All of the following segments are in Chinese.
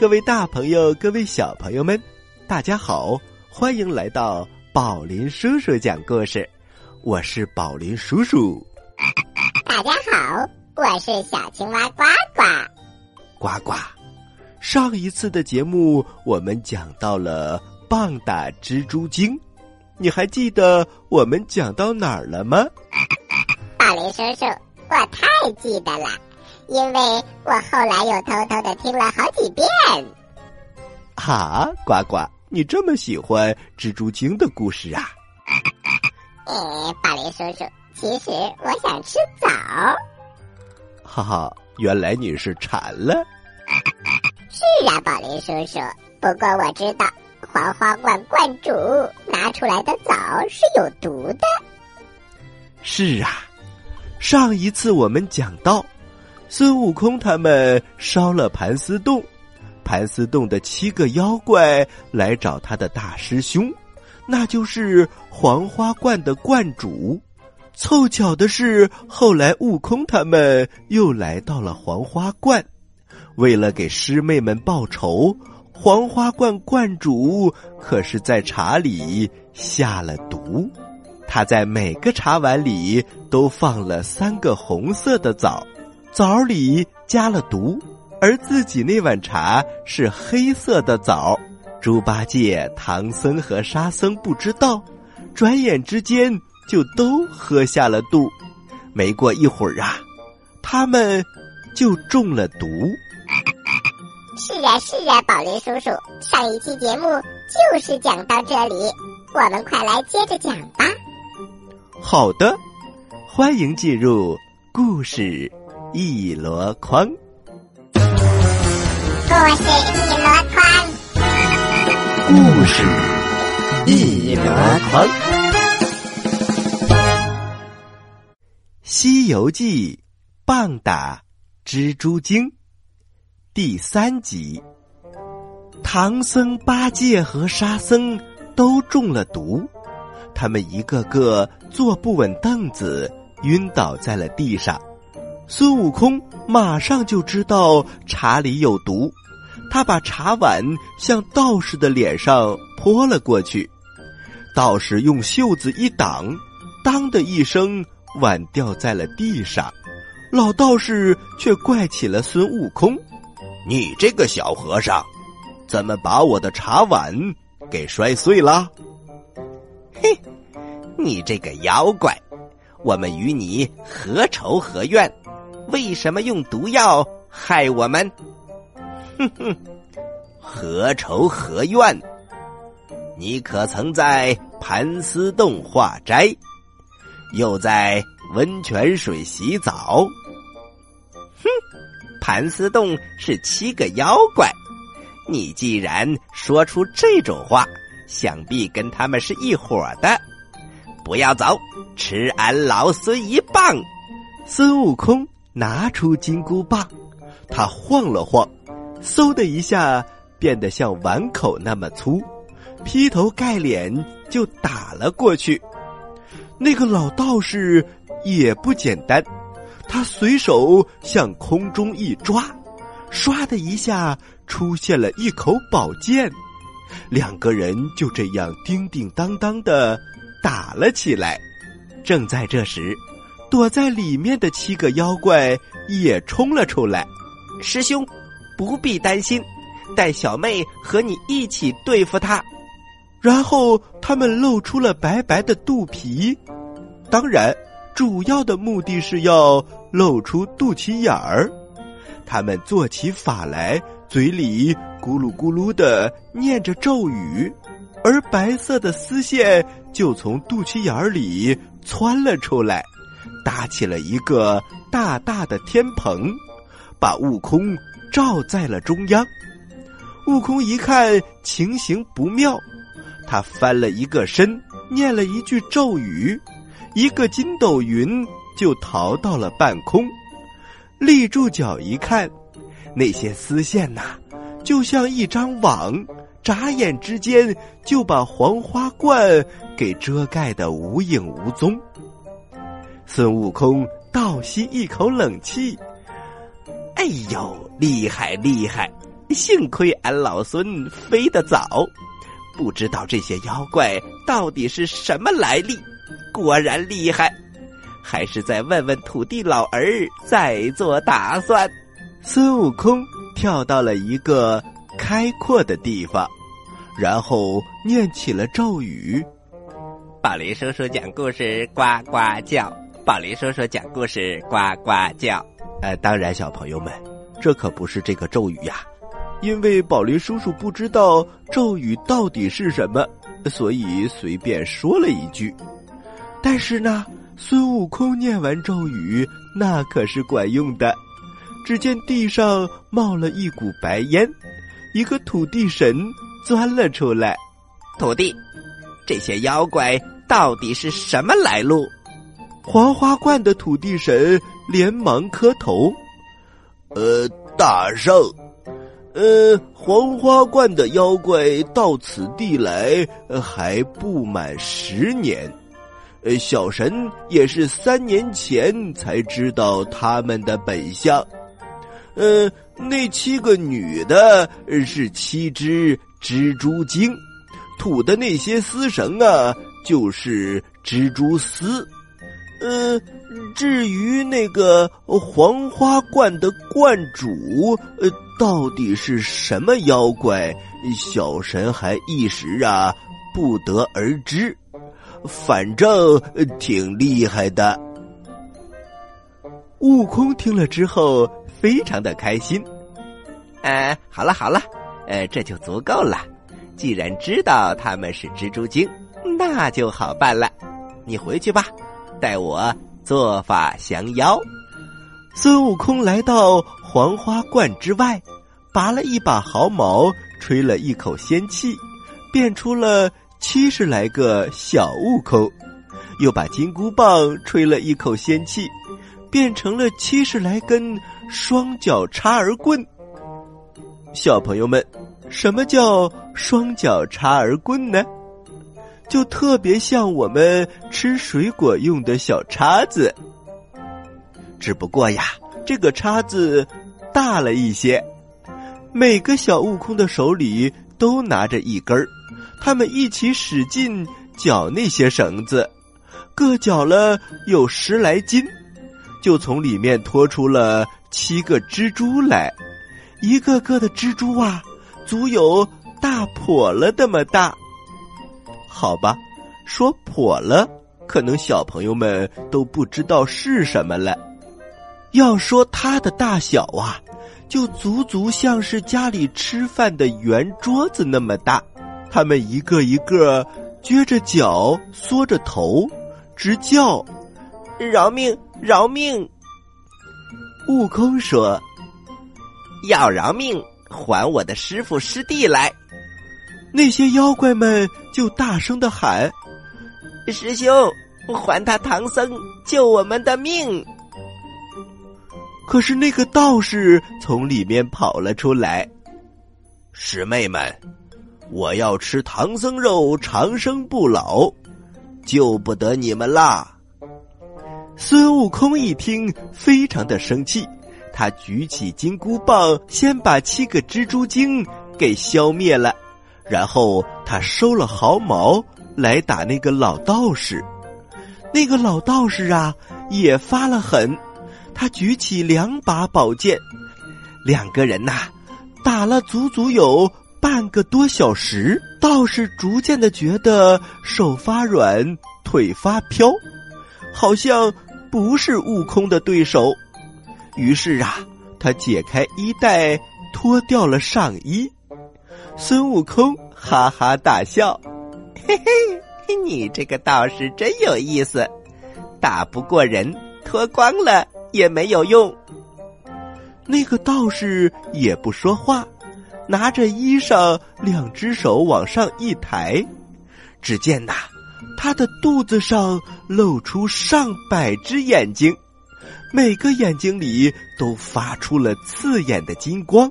嗨，各位大朋友，各位小朋友们，大家好，欢迎来到宝林叔叔讲故事。我是宝林叔叔。大家好，我是小青蛙呱呱。呱呱，上一次的节目我们讲到了棒打蜘蛛精，你还记得我们讲到哪儿了吗？宝林叔叔，我太记得了，因为我后来又偷偷的听了好几遍。哈，呱呱，你这么喜欢蜘蛛精的故事啊？哎，宝林叔叔，其实我想吃枣。哈哈，原来你是馋了。是啊，宝林叔叔。不过我知道，黄花罐罐主拿出来的枣是有毒的。是啊，上一次我们讲到，孙悟空他们烧了盘丝洞，盘丝洞的七个妖怪来找他的大师兄，那就是黄花观的观主。凑巧的是，后来悟空他们又来到了黄花观，为了给师妹们报仇，黄花观观主可是在茶里下了毒。他在每个茶碗里都放了三个红色的枣，枣里加了毒，而自己那碗茶是黑色的枣。猪八戒、唐僧和沙僧不知道，转眼之间。就都喝下了肚，没过一会儿啊，他们就中了毒。是啊，是啊，宝林叔叔，上一期节目就是讲到这里，我们快来接着讲吧。好的，欢迎进入故事一箩筐。故事一箩筐，故事一箩筐。《西游记》棒打蜘蛛精第三集，唐僧、八戒和沙僧都中了毒，他们一个个坐不稳凳子，晕倒在了地上。孙悟空马上就知道茶里有毒，他把茶碗向道士的脸上泼了过去，道士用袖子一挡，当的一声。碗掉在了地上，老道士却怪起了孙悟空：“你这个小和尚，怎么把我的茶碗给摔碎了？”“嘿，你这个妖怪，我们与你何仇何怨？为什么用毒药害我们？”“哼哼，何仇何怨？你可曾在盘丝洞化斋？”又在温泉水洗澡，哼！盘丝洞是七个妖怪，你既然说出这种话，想必跟他们是一伙的。不要走，吃俺老孙一棒！孙悟空拿出金箍棒，他晃了晃，嗖的一下变得像碗口那么粗，劈头盖脸就打了过去。那个老道士也不简单，他随手向空中一抓，唰的一下出现了一口宝剑，两个人就这样叮叮当当的打了起来。正在这时，躲在里面的七个妖怪也冲了出来。师兄，不必担心，带小妹和你一起对付他。然后他们露出了白白的肚皮，当然，主要的目的是要露出肚脐眼儿。他们做起法来，嘴里咕噜咕噜的念着咒语，而白色的丝线就从肚脐眼里窜了出来，搭起了一个大大的天棚，把悟空罩在了中央。悟空一看情形不妙。他翻了一个身，念了一句咒语，一个筋斗云就逃到了半空。立住脚一看，那些丝线呐，就像一张网，眨眼之间就把黄花冠给遮盖的无影无踪。孙悟空倒吸一口冷气：“哎呦，厉害厉害！幸亏俺老孙飞得早，不知道这些妖怪到底是什么来历。果然厉害，还是再问问土地老儿再做打算。孙悟空跳到了一个开阔的地方，然后念起了咒语：“宝林叔叔讲故事，呱呱叫。”宝林叔叔讲故事，呱呱叫。呃，当然，小朋友们，这可不是这个咒语呀，因为宝林叔叔不知道咒语到底是什么，所以随便说了一句。但是呢，孙悟空念完咒语，那可是管用的。只见地上冒了一股白烟，一个土地神钻了出来。土地，这些妖怪到底是什么来路？黄花观的土地神连忙磕头：“呃，大圣，呃，黄花观的妖怪到此地来还不满十年，呃，小神也是三年前才知道他们的本相。呃，那七个女的是七只蜘蛛精，吐的那些丝绳啊，就是蜘蛛丝。”呃，至于那个黄花观的观主，呃，到底是什么妖怪？小神还一时啊不得而知。反正挺厉害的。悟空听了之后非常的开心。呃，好了好了，呃，这就足够了。既然知道他们是蜘蛛精，那就好办了。你回去吧。待我做法降妖。孙悟空来到黄花观之外，拔了一把毫毛，吹了一口仙气，变出了七十来个小悟空；又把金箍棒吹了一口仙气，变成了七十来根双脚插儿棍。小朋友们，什么叫双脚插儿棍呢？就特别像我们吃水果用的小叉子，只不过呀，这个叉子大了一些。每个小悟空的手里都拿着一根儿，他们一起使劲绞那些绳子，各绞了有十来斤，就从里面拖出了七个蜘蛛来，一个个的蜘蛛啊，足有大笸了那么大。好吧，说破了，可能小朋友们都不知道是什么了。要说它的大小啊，就足足像是家里吃饭的圆桌子那么大。他们一个一个撅着脚，缩着头，直叫：“饶命！饶命！”悟空说：“要饶命，还我的师傅师弟来。”那些妖怪们就大声的喊：“师兄，还他唐僧救我们的命！”可是那个道士从里面跑了出来：“师妹们，我要吃唐僧肉长生不老，救不得你们啦！”孙悟空一听，非常的生气，他举起金箍棒，先把七个蜘蛛精给消灭了。然后他收了毫毛来打那个老道士，那个老道士啊也发了狠，他举起两把宝剑，两个人呐打了足足有半个多小时，道士逐渐的觉得手发软，腿发飘，好像不是悟空的对手，于是啊，他解开衣带，脱掉了上衣。孙悟空哈哈大笑，嘿嘿，你这个道士真有意思，打不过人，脱光了也没有用。那个道士也不说话，拿着衣裳，两只手往上一抬，只见呐，他的肚子上露出上百只眼睛，每个眼睛里都发出了刺眼的金光。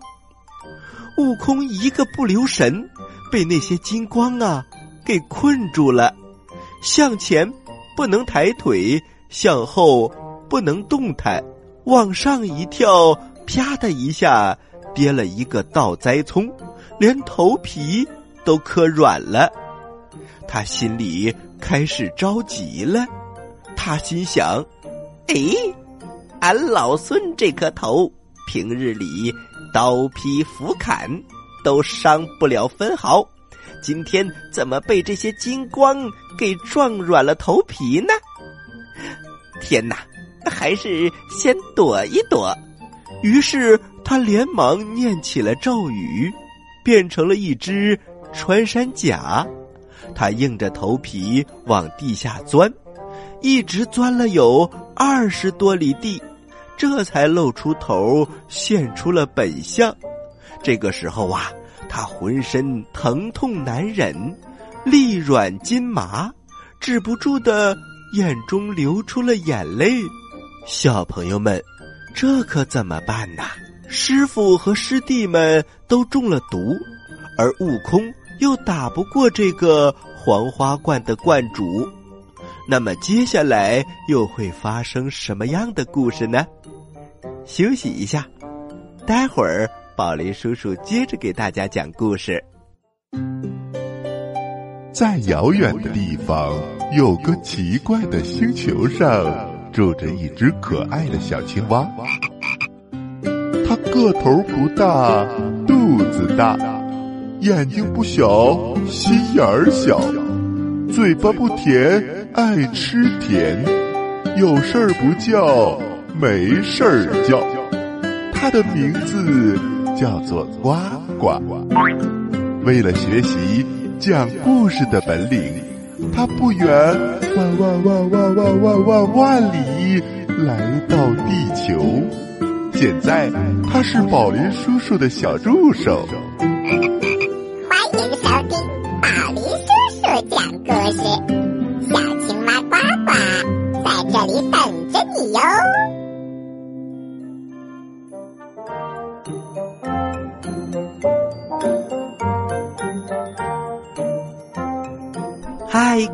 悟空一个不留神，被那些金光啊给困住了，向前不能抬腿，向后不能动弹，往上一跳，啪的一下跌了一个倒栽葱，连头皮都磕软了。他心里开始着急了。他心想：“哎，俺老孙这颗头，平日里刀劈斧砍都伤不了分毫，今天怎么被这些金光给撞软了头皮呢？天哪，还是先躲一躲。”于是他连忙念起了咒语，变成了一只穿山甲。他硬着头皮往地下钻，一直钻了有二十多里地，这才露出头，现出了本相。这个时候啊，他浑身疼痛难忍，力软筋麻，止不住的眼中流出了眼泪。小朋友们。这可怎么办呢？师傅和师弟们都中了毒，而悟空又打不过这个黄花罐的罐主，那么接下来又会发生什么样的故事呢？休息一下，待会儿宝林叔叔接着给大家讲故事。在遥远的地方，有个奇怪的星球上。住着一只可爱的小青蛙，它个头不大，肚子大，眼睛不小，心眼儿小，嘴巴不甜，爱吃甜，有事儿不叫，没事儿叫。它的名字叫做呱呱。为了学习讲故事的本领。他不远万万万万万万万万里来到地球，现在他是宝林叔叔的小助手。欢迎收听宝林叔叔讲故事，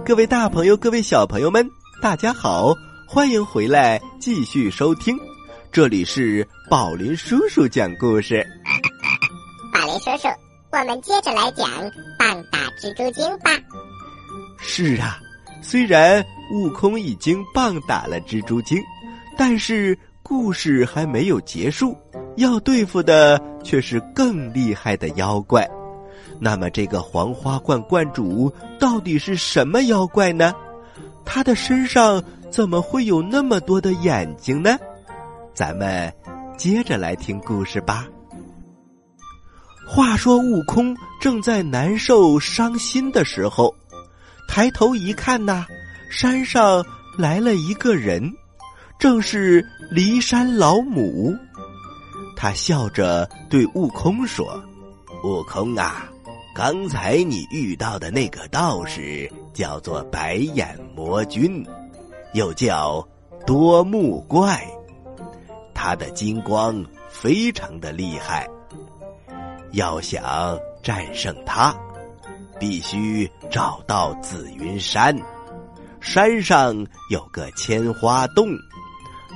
各位大朋友，各位小朋友们，大家好，欢迎回来继续收听，这里是宝林叔叔讲故事。宝林叔叔，我们接着来讲棒打蜘蛛精吧。是啊，虽然悟空已经棒打了蜘蛛精，但是故事还没有结束，要对付的却是更厉害的妖怪。那么，这个黄花罐罐主到底是什么妖怪呢？他的身上怎么会有那么多的眼睛呢？咱们接着来听故事吧。话说，悟空正在难受伤心的时候，抬头一看呐，山上来了一个人，正是骊山老母。他笑着对悟空说：“悟空啊！”刚才你遇到的那个道士叫做白眼魔君，又叫多目怪，他的金光非常的厉害。要想战胜他，必须找到紫云山，山上有个千花洞，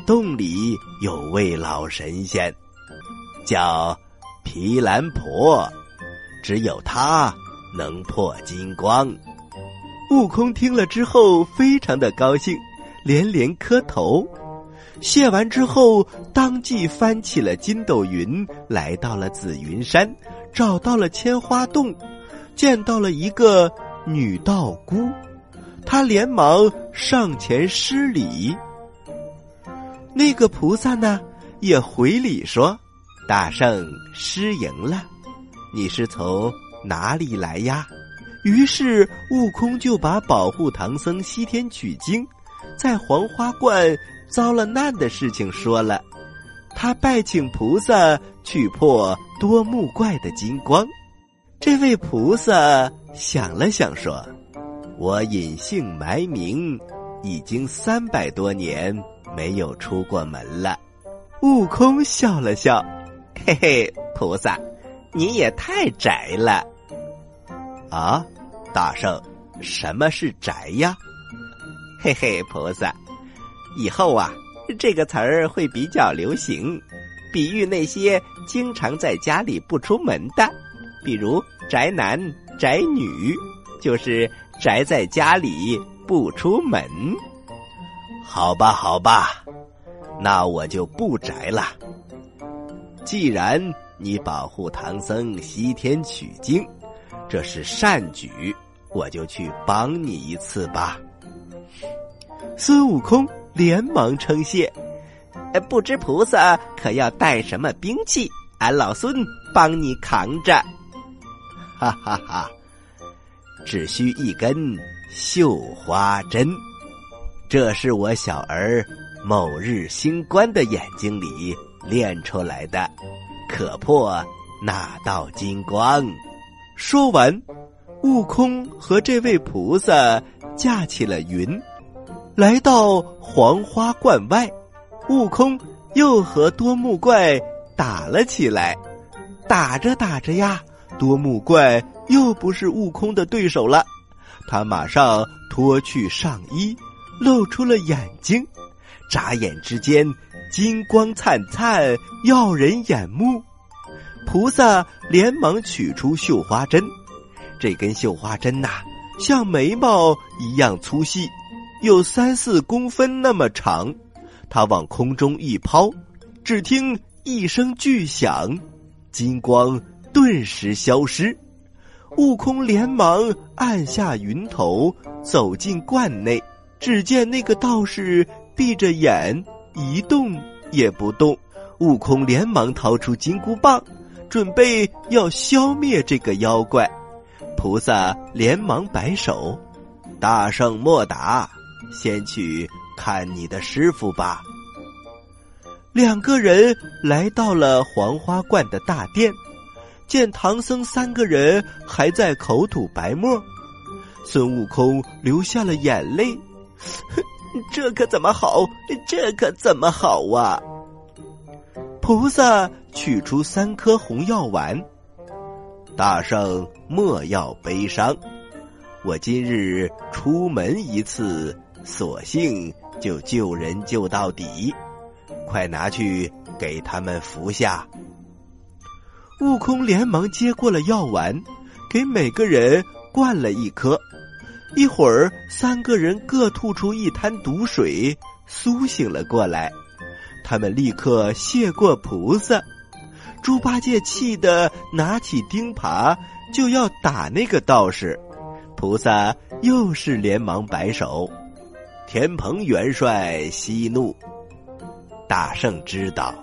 洞里有位老神仙，叫毗蓝婆。只有他能破金光。悟空听了之后非常的高兴，连连磕头。谢完之后，当即翻起了筋斗云，来到了紫云山，找到了千花洞，见到了一个女道姑，他连忙上前施礼。那个菩萨呢，也回礼说：“大圣失迎了。”你是从哪里来呀？于是悟空就把保护唐僧西天取经，在黄花观遭了难的事情说了。他拜请菩萨去破多目怪的金光。这位菩萨想了想说：“我隐姓埋名，已经三百多年没有出过门了。”悟空笑了笑：“嘿嘿，菩萨。”你也太宅了，啊，大圣，什么是宅呀？嘿嘿，菩萨，以后啊，这个词儿会比较流行。比喻那些经常在家里不出门的，比如宅男、宅女，就是宅在家里不出门。好吧，好吧，那我就不宅了。既然你保护唐僧西天取经，这是善举，我就去帮你一次吧。孙悟空连忙称谢。不知菩萨可要带什么兵器？俺老孙帮你扛着。哈哈哈，只需一根绣花针，这是我小儿某日星官的眼睛里练出来的，可破那道金光。说完，悟空和这位菩萨驾起了云，来到黄花观外。悟空又和多木怪打了起来，打着打着呀，多木怪又不是悟空的对手了。他马上脱去上衣，露出了眼睛，眨眼之间金光灿灿，耀人眼目。菩萨连忙取出绣花针，这根绣花针呐，像眉毛一样粗细，有三四公分那么长。他往空中一抛，只听一声巨响，金光顿时消失。悟空连忙按下云头，走进观内，只见那个道士闭着眼，一动也不动。悟空连忙掏出金箍棒，准备要消灭这个妖怪。菩萨连忙摆手：“大圣莫打，先去。”看你的师傅吧。两个人来到了黄花观的大殿，见唐僧三个人还在口吐白沫，孙悟空流下了眼泪。这可怎么好？这可怎么好啊？菩萨取出三颗红药丸，大圣莫要悲伤，我今日出门一次，索性。就救人救到底，快拿去给他们服下。悟空连忙接过了药丸，给每个人灌了一颗。一会儿，三个人各吐出一滩毒水，苏醒了过来。他们立刻谢过菩萨。猪八戒气得拿起钉耙就要打那个道士，菩萨又是连忙摆手。天蓬元帅息怒，大圣知道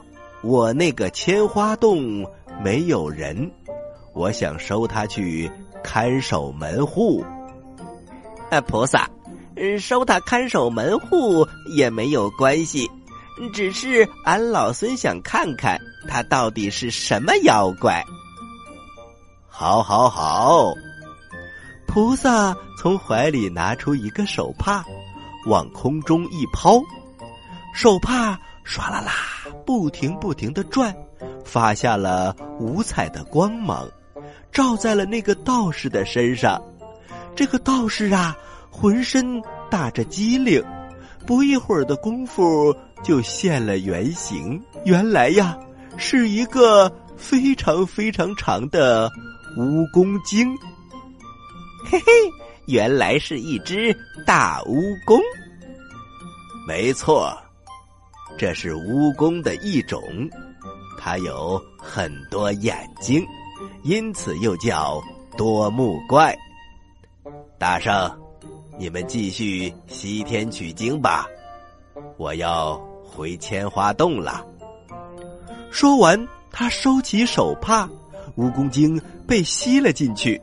我那个千花洞没有人，我想收他去看守门户。啊，菩萨，收他看守门户也没有关系，只是俺老孙想看看他到底是什么妖怪。好，好，好！菩萨从怀里拿出一个手帕。往空中一抛，手帕唰啦啦不停不停的转，发下了五彩的光芒，照在了那个道士的身上。这个道士啊，浑身打着机灵，不一会儿的功夫就现了原形。原来呀，是一个非常非常长的蜈蚣精。嘿嘿。原来是一只大蜈蚣，没错，这是蜈蚣的一种，它有很多眼睛，因此又叫多目怪。大圣，你们继续西天取经吧，我要回千花洞了。说完，他收起手帕，蜈蚣精被吸了进去。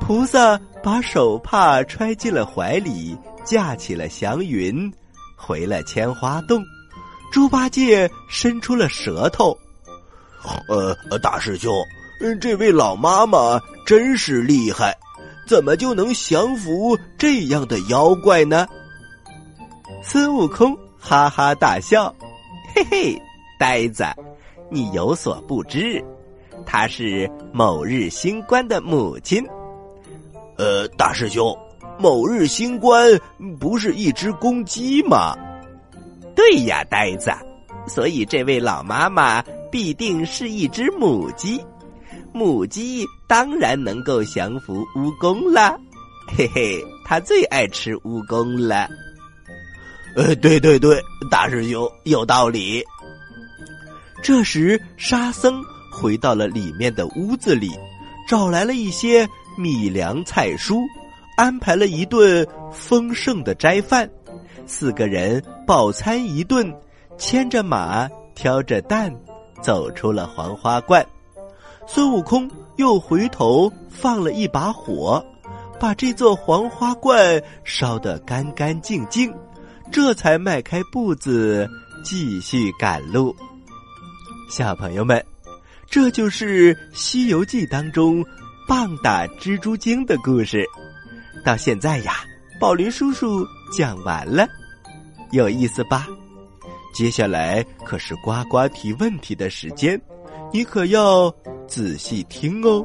菩萨把手帕揣进了怀里，架起了祥云，回了千花洞。猪八戒伸出了舌头：“呃，大师兄，这位老妈妈真是厉害，怎么就能降服这样的妖怪呢？”孙悟空哈哈大笑：“嘿嘿，呆子，你有所不知，她是某日星官的母亲。”呃，大师兄，某日星官不是一只公鸡吗？对呀，呆子，所以这位老妈妈必定是一只母鸡。母鸡当然能够降服蜈蚣了，嘿嘿，它最爱吃蜈蚣了。呃，对对对，大师兄有道理。这时，沙僧回到了里面的屋子里，找来了一些米粮菜蔬，安排了一顿丰盛的斋饭。四个人饱餐一顿，牵着马，挑着担，走出了黄花观。孙悟空又回头放了一把火，把这座黄花观烧得干干净净，这才迈开步子继续赶路。小朋友们，这就是《西游记》当中棒打蜘蛛精的故事。到现在呀，宝林叔叔讲完了，有意思吧？接下来可是呱呱提问题的时间，你可要仔细听哦。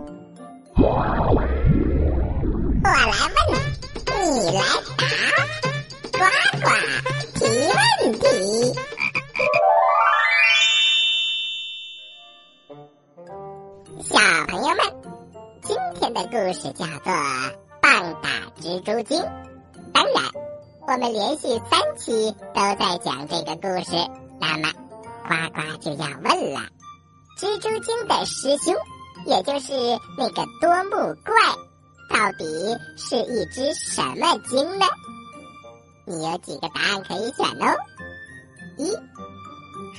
我来问，你来答，呱呱提问题。小朋友们，今天的故事叫做《棒打蜘蛛精》。当然，我们连续三期都在讲这个故事。那么，呱呱就要问了：蜘蛛精的师兄，也就是那个多目怪，到底是一只什么精呢？你有几个答案可以选哦？一、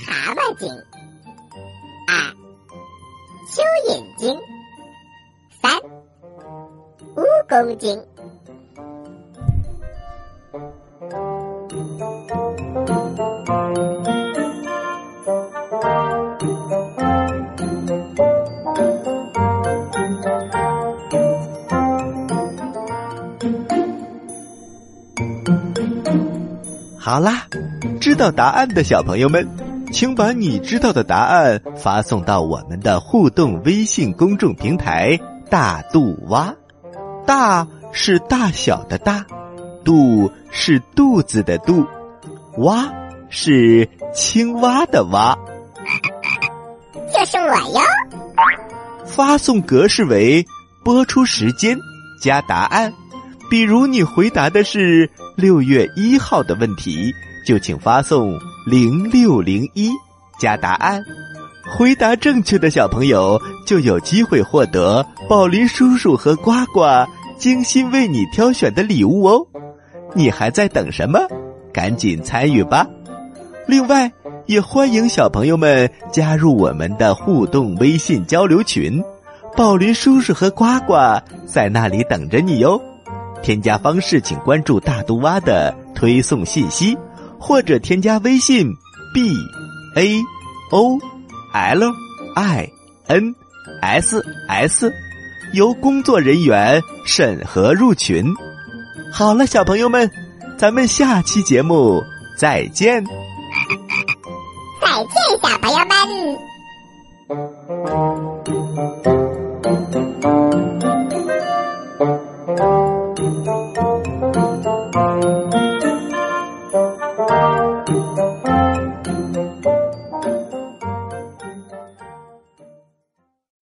蛤蟆精；二。蚯蚓精，三蜈蚣精。好啦，知道答案的小朋友们。请把你知道的答案发送到我们的互动微信公众平台“大肚蛙”。大是大小的大，肚是肚子的肚，蛙是青蛙的蛙。就是我哟。发送格式为播出时间加答案。比如你回答的是六月一号的问题，就请发送。零六零一加答案，回答正确的小朋友就有机会获得宝林叔叔和呱呱精心为你挑选的礼物哦！你还在等什么？赶紧参与吧！另外，也欢迎小朋友们加入我们的互动微信交流群，宝林叔叔和呱呱在那里等着你哟！添加方式请关注大都蛙的推送信息。或者添加微信 b a o l i n s s，由工作人员审核入群。好了，小朋友们，咱们下期节目再见。再见，小朋友们。